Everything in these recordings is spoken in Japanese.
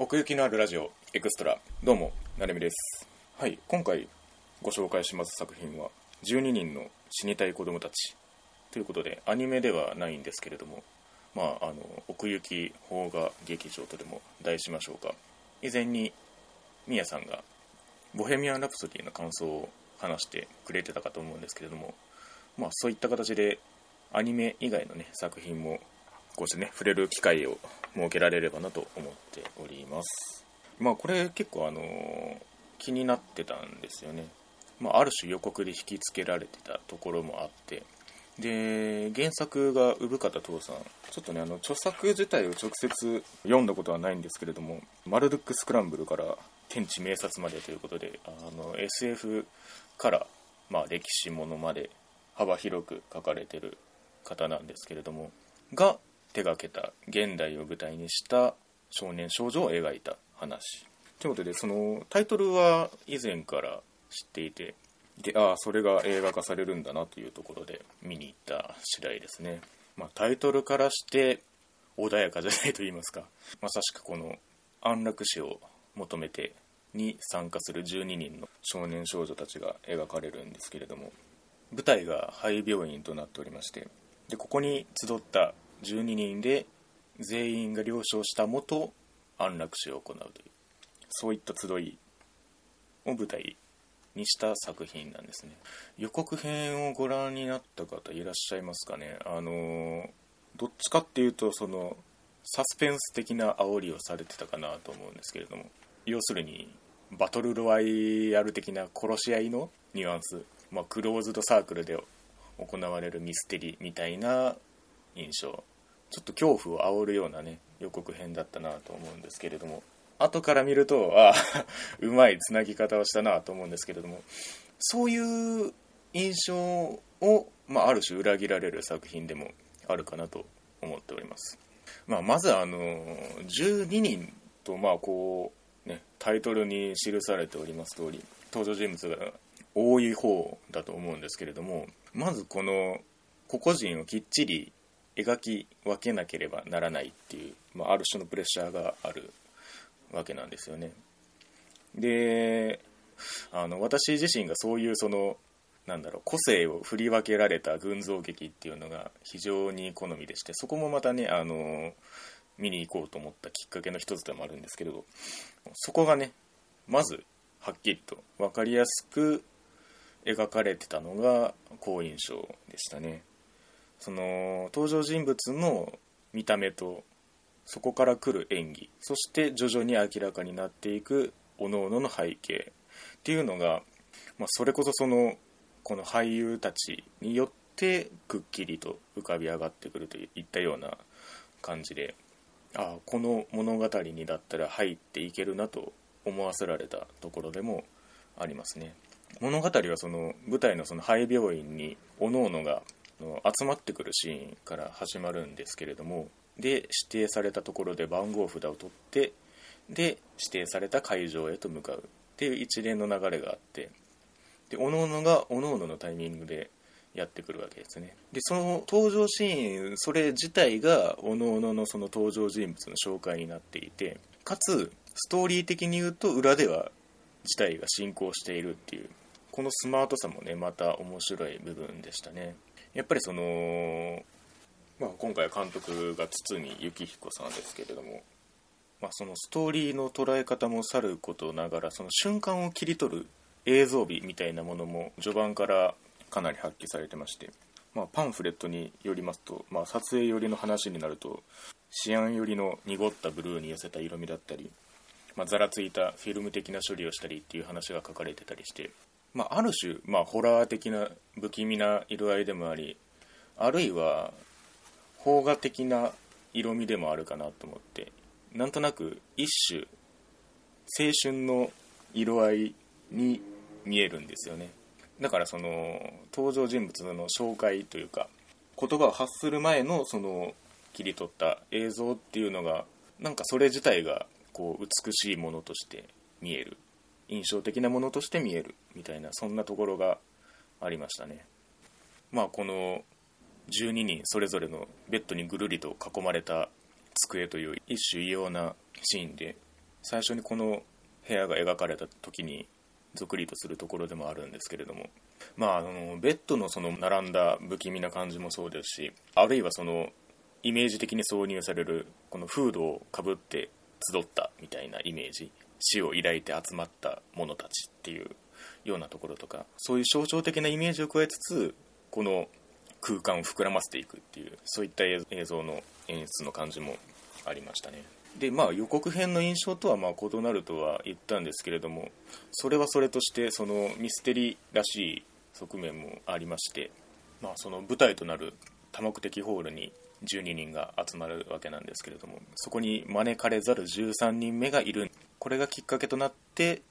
奥行きのあるラジオエクストラ。どうもなるみです。はい今回ご紹介します作品は12人の死にたい子供たち。ということでアニメではないんですけれどもまああの奥行き邦画劇場とでも題しましょうか。以前にみやさんがボヘミアン・ラプソディの感想を話してくれてたかと思うんですけれどもまあそういった形でアニメ以外のね作品もこうしてね触れる機会を設けられればなと思っております。まあこれ結構あの気になってたんですよね、まあ、ある種予告で引きつけられてたところもあって。で原作が産方父さん。ちょっとねあの著作自体を直接読んだことはないんですけれどもマルドックスクランブルから天地名察までということであの SF から、まあ、歴史ものまで幅広く書かれてる方なんですけれどもが手がけた現代を舞台にした少年少女を描いた話。ということでそのタイトルは以前から知っていてでああそれが映画化されるんだなというところで見に行った次第ですね、まあ、タイトルからして穏やかじゃないと言いますか。まさしくこの安楽死を求めてに参加する12人の少年少女たちが描かれるんですけれども舞台が廃病院となっておりましてでここに集った12人で全員が了承したもと安楽死を行うというそういった集いを舞台にした作品なんですね。予告編をご覧になった方いらっしゃいますかね。あのどっちかっていうとそのサスペンス的な煽りをされてたかなと思うんですけれども要するにバトルロワイヤル的な殺し合いのニュアンス、まあ、クローズドサークルで行われるミステリーみたいな印象。ちょっと恐怖を煽るようなね予告編だったなと思うんですけれども。後から見るとああ うまいつなぎ方をしたなと思うんですけれども。そういう印象を、まあ、ある種裏切られる作品でもあるかなと思っております、まあ、まずあの12人とまあこうねタイトルに記されております通り登場人物が多い方だと思うんですけれどもまずこの個々人をきっちり描き分けなければならないっていう、まあ、ある種のプレッシャーがあるわけなんですよね。であの私自身がそういうそのなんだろう個性を振り分けられた群像劇っていうのが非常に好みでしてそこもまたねあの見に行こうと思ったきっかけの一つでもあるんですけれどそこがねまずはっきりと分かりやすく描かれてたのが好印象でしたね。その登場人物の見た目とそこから来る演技そして徐々に明らかになっていく各々の背景っていうのが、まあ、それこそそのこの俳優たちによってくっきりと浮かび上がってくるといったような感じでああこの物語にだったら入っていけるなと思わせられたところでもありますね。物語はその舞台のその廃病院に各々が集まってくるシーンから始まるんですけれどもで指定されたところで番号札を取ってで指定された会場へと向かう。っていう一連の流れがあって。で各々が各々のタイミングでやってくるわけですね。でその登場シーンそれ自体が各々のその登場人物の紹介になっていてかつストーリー的に言うと裏では事態が進行しているっていうこのスマートさもねまた面白い部分でしたね。やっぱりその、まあ、今回監督が堤幸彦さんですけれども、まあ、そのストーリーの捉え方もさることながらその瞬間を切り取る映像美みたいなものも序盤からかなり発揮されてまして、まあ、パンフレットによりますと、まあ、撮影寄りの話になるとシアン寄りの濁ったブルーに寄せた色味だったり、まあ、ざらついたフィルム的な処理をしたりっていう話が書かれてたりしてまあ、ある種、まあ、ホラー的な不気味な色合いでもありあるいは邦画的な色味でもあるかなと思ってなんとなく一種青春の色合いに見えるんですよね。だからその登場人物の紹介というか言葉を発する前のその切り取った映像っていうのがなんかそれ自体がこう美しいものとして見える。印象的なものとして見えるみたいなそんなところがありましたね。まあこの12人それぞれのベッドにぐるりと囲まれた机という一種異様なシーンで最初にこの部屋が描かれた時にゾクリとするところでもあるんですけれどもまああのベッドのその並んだ不気味な感じもそうですしあるいはそのイメージ的に挿入されるこのフードをかぶって集ったみたいなイメージ。死を抱いて集まった者たちっていうようなところとかそういう象徴的なイメージを加えつつこの空間を膨らませていくっていうそういった映像の演出の感じもありましたね。でまあ予告編の印象とはま異なるとは言ったんですけれどもそれはそれとしてそのミステリーらしい側面もありまして、まあ、その舞台となる多目的ホールに12人が集まるわけなんですけれどもそこに招かれざる13人目がいるこれがきっかけとなって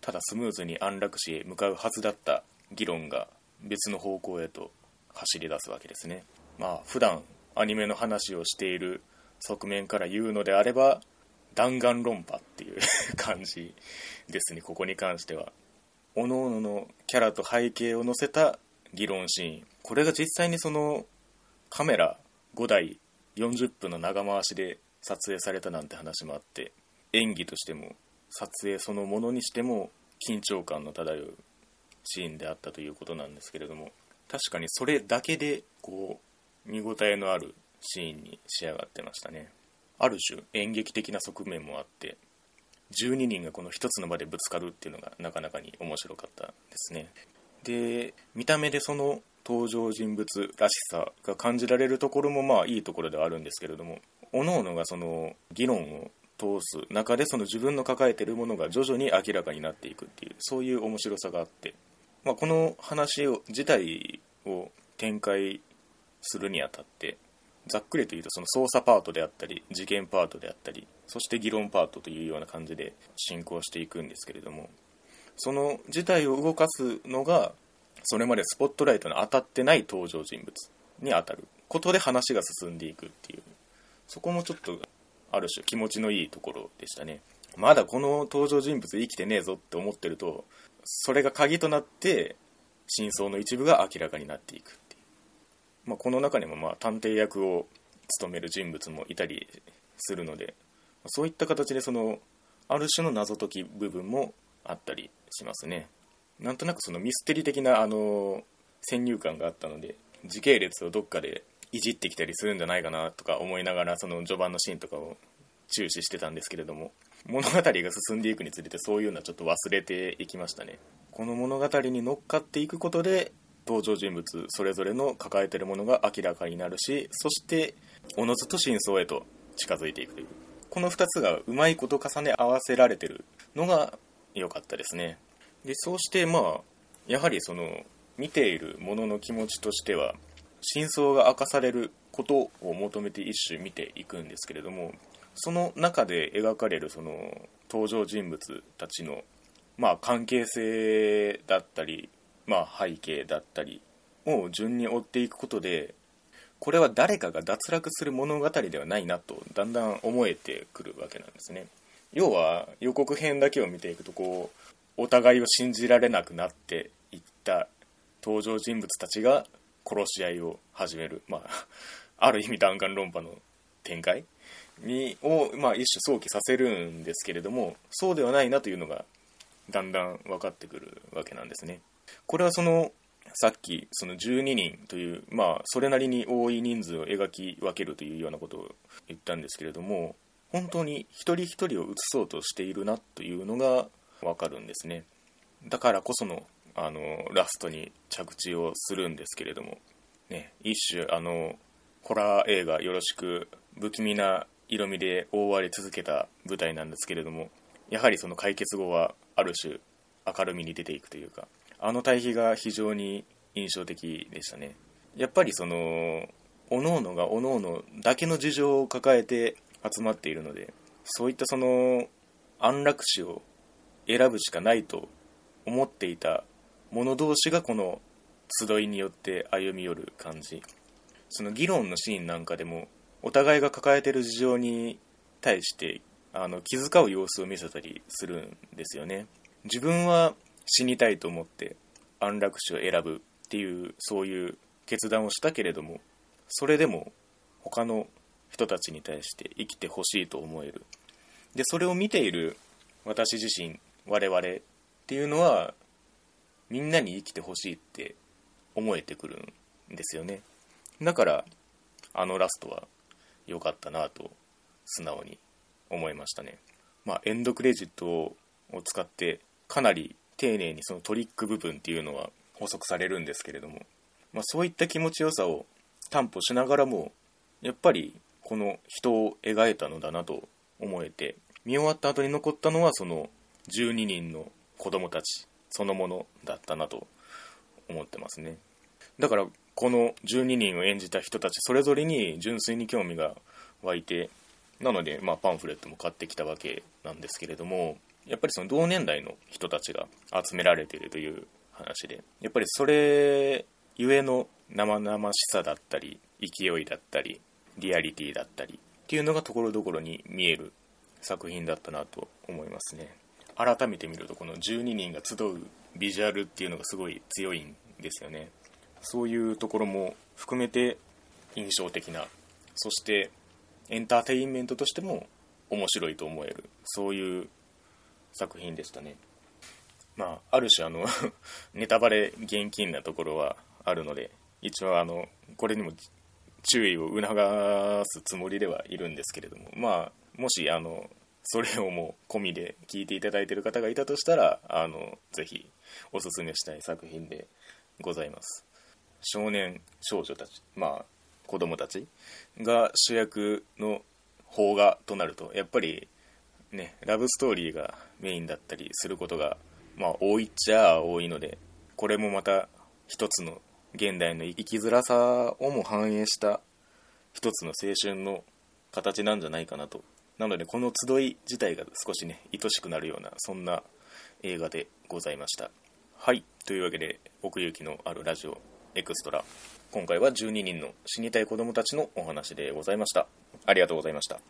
ただスムーズに安楽死へ向かうはずだった議論が別の方向へと走り出すわけですね。まあ普段アニメの話をしている側面から言うのであれば弾丸論破っていう 感じですね。ここに関しては。各々のキャラと背景を載せた議論シーン。これが実際にそのカメラ5台40分の長回しで撮影されたなんて話もあって。演技としても撮影そのものにしても緊張感の漂うシーンであったということなんですけれども確かにそれだけでこう見応えのあるシーンに仕上がってましたね。ある種演劇的な側面もあって12人がこの一つの場でぶつかるっていうのがなかなかに面白かったですね。で見た目でその登場人物らしさが感じられるところもまあいいところではあるんですけれども各々がその議論を通す。中でその自分の抱えてるものが徐々に明らかになっていくっていうそういう面白さがあって、まあ、この話を自体を展開するにあたってざっくりと言うとその捜査パートであったり事件パートであったりそして議論パートというような感じで進行していくんですけれどもその事態を動かすのがそれまでスポットライトの当たってない登場人物に当たることで話が進んでいくっていうそこもちょっとある種気持ちのいいところでしたね。まだこの登場人物生きてねえぞって思ってるとそれが鍵となって真相の一部が明らかになっていくっていう、まあ、この中にもまあ探偵役を務める人物もいたりするのでそういった形でそのある種の謎解き部分もあったりしますね。なんとなくそのミステリー的なあの先入観があったので時系列をどっかでいじってきたりするんじゃないかなとか思いながらその序盤のシーンとかを注視してたんですけれども物語が進んでいくにつれてそういうのはちょっと忘れていきましたね。この物語に乗っかっていくことで登場人物それぞれの抱えてるものが明らかになるしそしておのずと真相へと近づいていくという。この2つがうまいこと重ね合わせられてるのが良かったですね。でそうしてまあやはりその見ているものの気持ちとしては真相が明かされることを求めて一種見ていくんですけれどもその中で描かれるその登場人物たちの、まあ、関係性だったり、まあ、背景だったりを順に追っていくことでこれは誰かが脱落する物語ではないなとだんだん思えてくるわけなんですね。要は予告編だけを見ていくとこうお互いを信じられなくなっていった登場人物たちが殺し合いを始める、まあ、ある意味弾丸論破の展開にを、まあ、一種想起させるんですけれどもそうではないなというのがだんだん分かってくるわけなんですね。これはそのさっきその12人という、まあ、それなりに多い人数を描き分けるというようなことを言ったんですけれども本当に一人一人を映そうとしているなというのが分かるんですねだからこそのあのラストに着地をするんですけれども、ね、一種あのホラー映画よろしく不気味な色味で覆われ続けた舞台なんですけれどもやはりその解決後はある種明るみに出ていくというかあの対比が非常に印象的でしたね。やっぱりその各々が各々だけの事情を抱えて集まっているのでそういったその安楽死を選ぶしかないと思っていた者同士がこの集いによって歩み寄る感じ。その議論のシーンなんかでもお互いが抱えてる事情に対してあの気遣う様子を見せたりするんですよね。自分は死にたいと思って安楽死を選ぶっていうそういう決断をしたけれどもそれでも他の人たちに対して生きてほしいと思える。でそれを見ている私自身我々っていうのはみんなに生きてほしいって思えてくるんですよね。だからあのラストは良かったなと素直に思いましたね。まあエンドクレジットを使ってかなり丁寧にそのトリック部分っていうのは補足されるんですけれども、まあ、そういった気持ちよさを担保しながらもやっぱりこの人を描いたのだなと思えて見終わった後に残ったのはその12人の子供たち。そのものだったなと思ってますね。だからこの12人を演じた人たちそれぞれに純粋に興味が湧いてなので、まあ、パンフレットも買ってきたわけなんですけれどもやっぱりその同年代の人たちが集められているという話でやっぱりそれゆえの生々しさだったり勢いだったりリアリティだったりっていうのがところどころに見える作品だったなと思いますね。改めて見るとこの12人が集うビジュアルっていうのがすごい強いんですよね。そういうところも含めて印象的な。そしてエンターテインメントとしても面白いと思える。そういう作品でしたね。まあある種あの ネタバレ厳禁なところはあるので一応あのこれにも注意を促すつもりではいるんですけれども。まあもしあのそれをもう込みで聞いていただいてる方がいたとしたらあのぜひおすすめしたい作品でございます。少年少女たちまあ子供たちが主役の邦画となるとやっぱりねラブストーリーがメインだったりすることがまあ多いっちゃ多いのでこれもまた一つの現代の生きづらさをも反映した一つの青春の形なんじゃないかなとなのでこの集い自体が少しね愛しくなるようなそんな映画でございました。はい。というわけで奥行きのあるラジオエクストラ。今回は12人の死にたい子供たちのお話でございました。ありがとうございました。